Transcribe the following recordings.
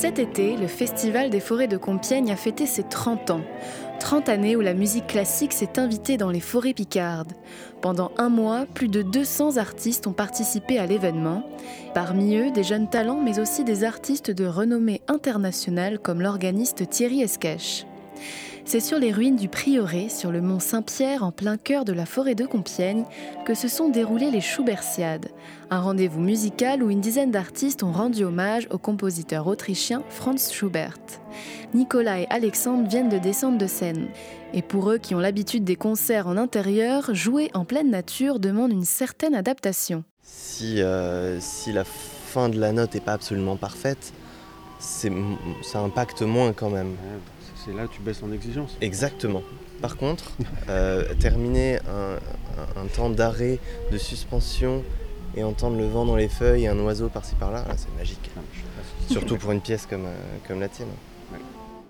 Cet été, le Festival des forêts de Compiègne a fêté ses 30 ans. 30 années où la musique classique s'est invitée dans les forêts picardes. Pendant un mois, plus de 200 artistes ont participé à l'événement. Parmi eux, des jeunes talents, mais aussi des artistes de renommée internationale comme l'organiste Thierry Esquèche. C'est sur les ruines du prieuré, sur le mont Saint-Pierre, en plein cœur de la forêt de Compiègne, que se sont déroulées les Schubertiades, un rendez-vous musical où une dizaine d'artistes ont rendu hommage au compositeur autrichien Franz Schubert. Nicolas et Alexandre viennent de descendre de scène. Et pour eux qui ont l'habitude des concerts en intérieur, jouer en pleine nature demande une certaine adaptation. Si, euh, si la fin de la note n'est pas absolument parfaite, ça impacte moins quand même. C'est là que tu baisses en exigence. Exactement. Par contre, euh, terminer un, temps d'arrêt, de suspension et entendre le vent dans les feuilles et un oiseau par-ci par-là, c'est magique. Ah, Surtout pour une pièce comme, euh, comme la tienne.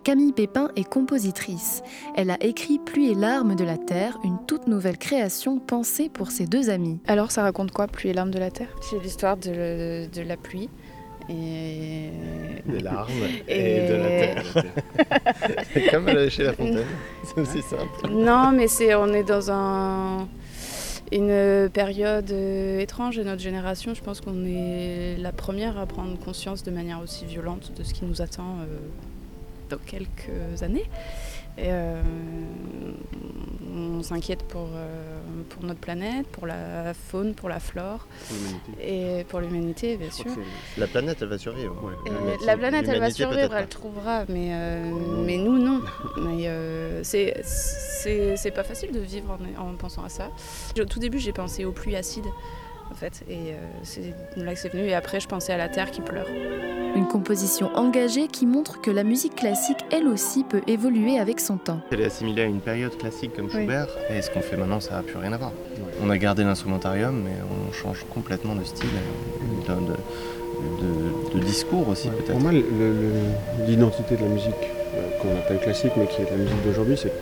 Camille Pépin est compositrice. Elle a écrit Pluie et larmes de la terre, une toute nouvelle création pensée pour ses deux amis. Alors ça raconte quoi, Pluie et larmes de la terre? C'est l'histoire de, de, la pluie et des larmes et, de la terre. c'est comme chez La Fontaine, c'est aussi simple. Non, mais c'est on est dans un une période euh, étrange de notre génération. Je pense qu'on est la première à prendre conscience de manière aussi violente de ce qui nous attend euh, dans quelques années. Et, euh, on s'inquiète pour, euh, pour notre planète, pour la faune, pour la flore. et pour l'humanité, bien sûr. La planète, elle va survivre. la planète, elle va survivre, elle trouvera, mais, euh, mais nous, non. mais c'est pas facile de vivre en, en, pensant à ça. Au tout début, j'ai pensé aux pluies acides en fait. Et euh, c'est là que c'est venu. Et après, je pensais à la terre qui pleure. Une composition engagée qui montre que la musique classique, elle aussi, peut évoluer avec son temps. Elle est assimilée à une période classique comme Schubert, et ce qu'on fait maintenant, ça n'a plus rien à voir. On a gardé l'instrumentarium, mais on change complètement de style, de, de, discours aussi peut-être. Pour moi, l'identité de la musique, euh, qu'on appelle classique, mais qui est la musique d'aujourd'hui, c'est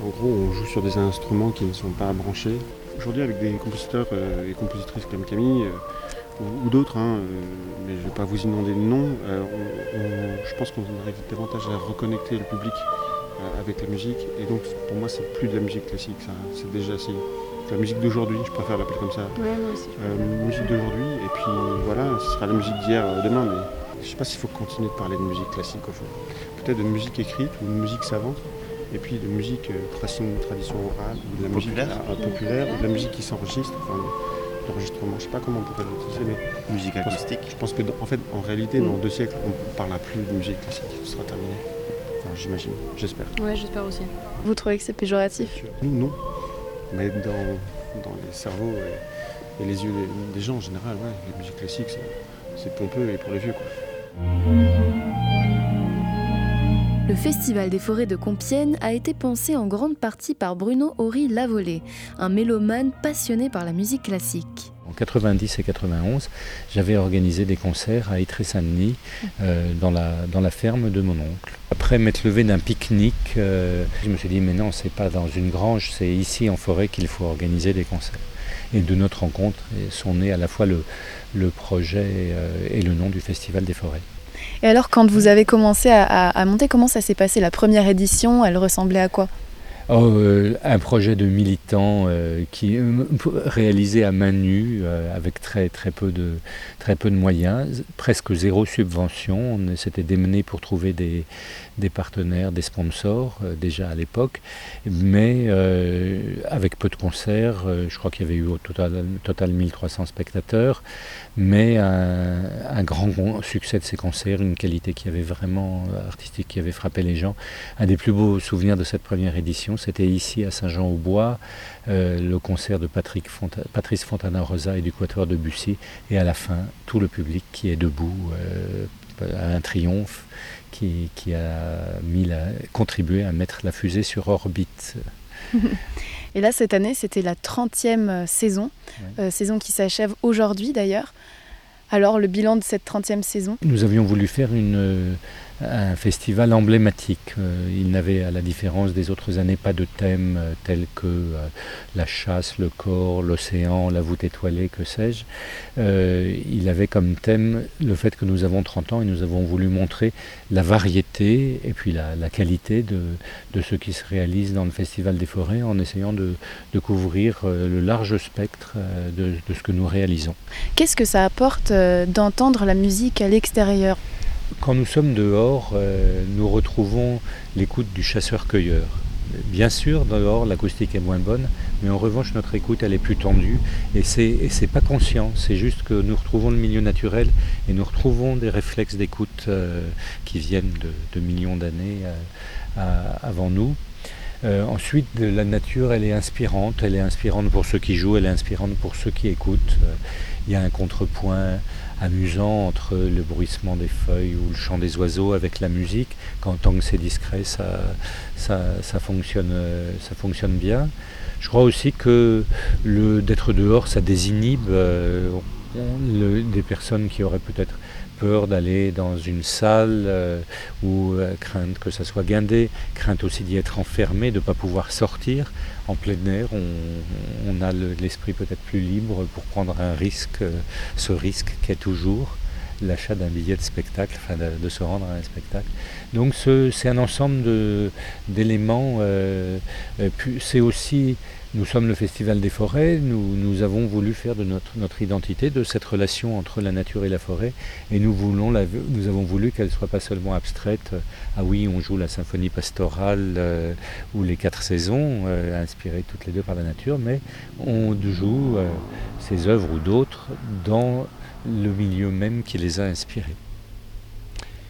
en gros, on joue sur des instruments qui ne sont pas branchés Aujourd'hui, avec des compositeurs euh, et compositrices comme Camille euh, ou, d'autres, hein, euh, mais je ne vais pas vous inonder de nom, je pense qu'on arrive davantage à reconnecter le public avec la musique. Et donc, pour moi, c'est plus de la musique classique, c'est déjà c'est la musique d'aujourd'hui, je préfère l'appeler comme ça. Ouais, moi aussi. musique d'aujourd'hui, et puis voilà, ce sera la musique d'hier demain, mais je ne sais pas s'il faut continuer de parler de musique classique au fond. Peut-être de musique écrite ou de musique savante et puis de musique euh, tradition, tradition orale, de la populaire. musique euh, populaire, ou de la musique qui s'enregistre, enfin, l'enregistrement, je ne sais pas comment on pourrait l'utiliser, mais. Musique acoustique. Je pense, que, en fait, en réalité, dans deux siècles, on ne parlera plus de musique classique, ce sera terminé. Enfin, j'imagine, j'espère. Ouais, j'espère aussi. Vous trouvez que c'est péjoratif? Nous, non. Mais dans, dans les cerveaux et, les yeux des, gens en général, ouais, la musique classique, c'est pompeux et pour les vieux, quoi. Le Festival des forêts de Compiègne a été pensé en grande partie par Bruno Horry Lavolée, un mélomane passionné par la musique classique. En 90 et 91, j'avais organisé des concerts à Ytré-Saint-Denis, euh, dans, la, ferme de mon oncle. Après m'être levé d'un pique-nique, euh, je me suis dit mais non, c'est pas dans une grange, c'est ici en forêt qu'il faut organiser des concerts. Et de notre rencontre sont nés à la fois le, le projet euh, et le nom du Festival des forêts. Et alors, quand vous avez commencé à, monter, comment ça s'est passé? La première édition, elle ressemblait à quoi? Oh, euh, un projet de militants euh, qui euh, réalisé à main nue avec très très peu de très peu de moyens, presque zéro subvention. On s'était démené pour trouver des, des partenaires, des sponsors déjà à l'époque, mais avec peu de concerts. je crois qu'il y avait eu au total, total 1300 spectateurs mais un, grand succès de ces concerts, une qualité qui avait vraiment artistique, qui avait frappé les gens. Un des plus beaux souvenirs de cette première édition, c'était ici à Saint-Jean-au-Bois, euh, le concert de Patrick Patrice Fontana-Rosa et du Quatuor de Bussy, et à la fin, tout le public qui est debout, euh, un triomphe qui, a mis contribué à mettre la fusée sur orbite. Et là, cette année, c'était la 30e euh, saison, euh, saison qui s'achève aujourd'hui d'ailleurs. Alors, le bilan de cette 30e saison? Nous avions voulu faire une, un festival emblématique. Euh, il n'avait, à la différence des autres années, pas de thème euh, tel que euh, la chasse, le corps, l'océan, la voûte étoilée, que sais-je. il avait comme thème le fait que nous avons 30 ans et nous avons voulu montrer la variété et puis la, qualité de, ce qui se réalise dans le Festival des Forêts en essayant de, couvrir le large spectre de ce que nous réalisons. Qu'est-ce que ça apporte d'entendre la musique à l'extérieur quand nous sommes dehors, euh, nous retrouvons l'écoute du chasseur-cueilleur. Bien sûr, dehors, l'acoustique est moins bonne, mais en revanche, notre écoute, elle est plus tendue. Et c'est, pas conscient, c'est juste que nous retrouvons le milieu naturel et nous retrouvons des réflexes d'écoute euh, qui viennent de, millions d'années euh, avant nous. Ensuite, la nature, elle est inspirante. Elle est inspirante pour ceux qui jouent, elle est inspirante pour ceux qui écoutent. Il y a un contrepoint amusant entre le bruissement des feuilles ou le chant des oiseaux avec la musique, quand tant que c'est discret, ça, ça, fonctionne, ça fonctionne bien. Je crois aussi que le d'être dehors, ça désinhibe euh, des personnes qui auraient peut-être peur d'aller dans une salle euh, ou euh, crainte que ça soit guindé, crainte aussi d'y être enfermé, de ne pas pouvoir sortir. En plein air, on, a l'esprit peut-être plus libre pour prendre un risque, euh, ce risque qui est toujours l'achat d'un billet de spectacle, enfin de, se rendre à un spectacle. Donc c'est un ensemble d'éléments. c'est aussi nous sommes le Festival des forêts, nous, avons voulu faire de notre, identité, de cette relation entre la nature et la forêt, et nous avons voulu qu'elle ne soit pas seulement abstraite, ah oui, on joue la symphonie pastorale euh, ou les quatre saisons, euh, inspirées toutes les deux par la nature, mais on joue euh, ces œuvres ou d'autres dans le milieu même qui les a inspirées.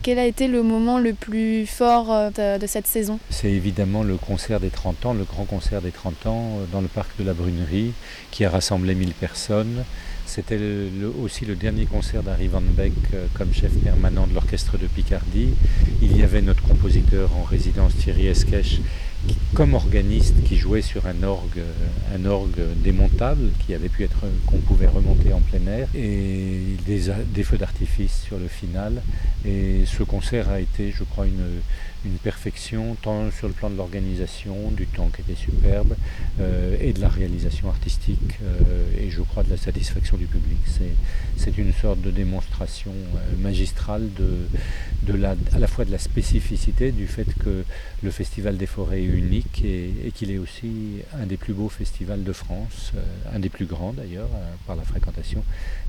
Quel a été le moment le plus fort euh, de, cette saison? C'est évidemment le concert des 30 ans, le grand concert des 30 ans euh, dans le parc de la Brunerie, qui a rassemblé 1000 personnes. C'était aussi le dernier concert d'Harry Van Beck euh, comme chef permanent de l'orchestre de Picardie. Il y avait notre compositeur en résidence Thierry Esquèche comme organiste qui jouait sur un orgue, euh, un orgue démontable qui avait pu être qu'on pouvait remonter en plein air et des, feux d'artifice sur le final. Et ce concert a été, je crois, une, une perfection tant sur le plan de l'organisation, du temps qui était superbe euh, et de la réalisation artistique euh, et je crois de la satisfaction du public. C'est une sorte de démonstration magistrale de, de la, à la fois de la spécificité du fait que le Festival des forêts est unique et, qu'il est aussi un des plus beaux festivals de France, euh, un des plus grands d'ailleurs euh, par la fréquentation,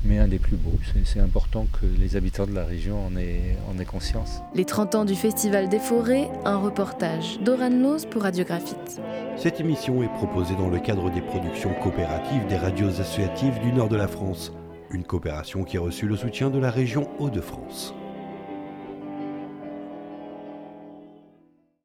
mais un des plus beaux. C'est important que les habitants de la région en aient, en aient conscience. Les 30 ans du Festival des forêts, un reportage d'Oran Loz pour Radiographite. Cette émission est proposée dans le cadre des productions coopératives des radios associatives du nord de la France, une coopération qui a reçu le soutien de la région Hauts-de-France.